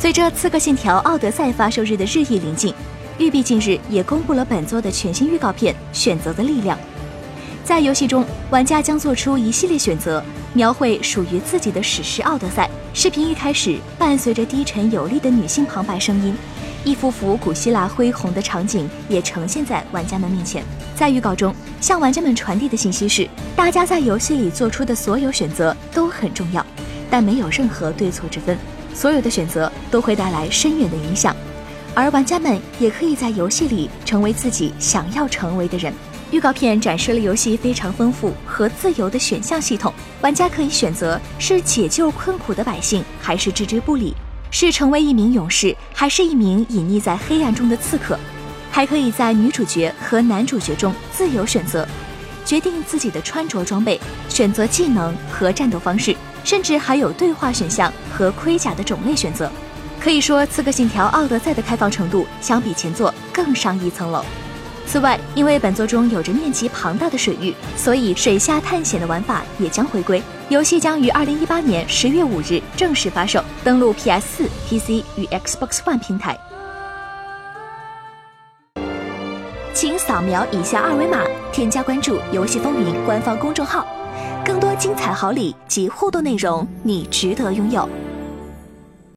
随着《刺客信条：奥德赛》发售日的日益临近，育碧近日也公布了本作的全新预告片《选择的力量》。在游戏中，玩家将做出一系列选择，描绘属于自己的史诗奥德赛。视频一开始，伴随着低沉有力的女性旁白声音，一幅幅古希腊恢宏的场景也呈现在玩家们面前。在预告中，向玩家们传递的信息是：大家在游戏里做出的所有选择都很重要，但没有任何对错之分。所有的选择都会带来深远的影响，而玩家们也可以在游戏里成为自己想要成为的人。预告片展示了游戏非常丰富和自由的选项系统，玩家可以选择是解救困苦的百姓，还是置之不理；是成为一名勇士，还是一名隐匿在黑暗中的刺客。还可以在女主角和男主角中自由选择，决定自己的穿着装备，选择技能和战斗方式，甚至还有对话选项和盔甲的种类选择。可以说，《刺客信条：奥德赛》的开放程度相比前作更上一层楼。此外，因为本作中有着面积庞大的水域，所以水下探险的玩法也将回归。游戏将于二零一八年十月五日正式发售，登陆 PS 四、PC 与 Xbox One 平台。请扫描以下二维码，添加关注“游戏风云”官方公众号，更多精彩好礼及互动内容，你值得拥有。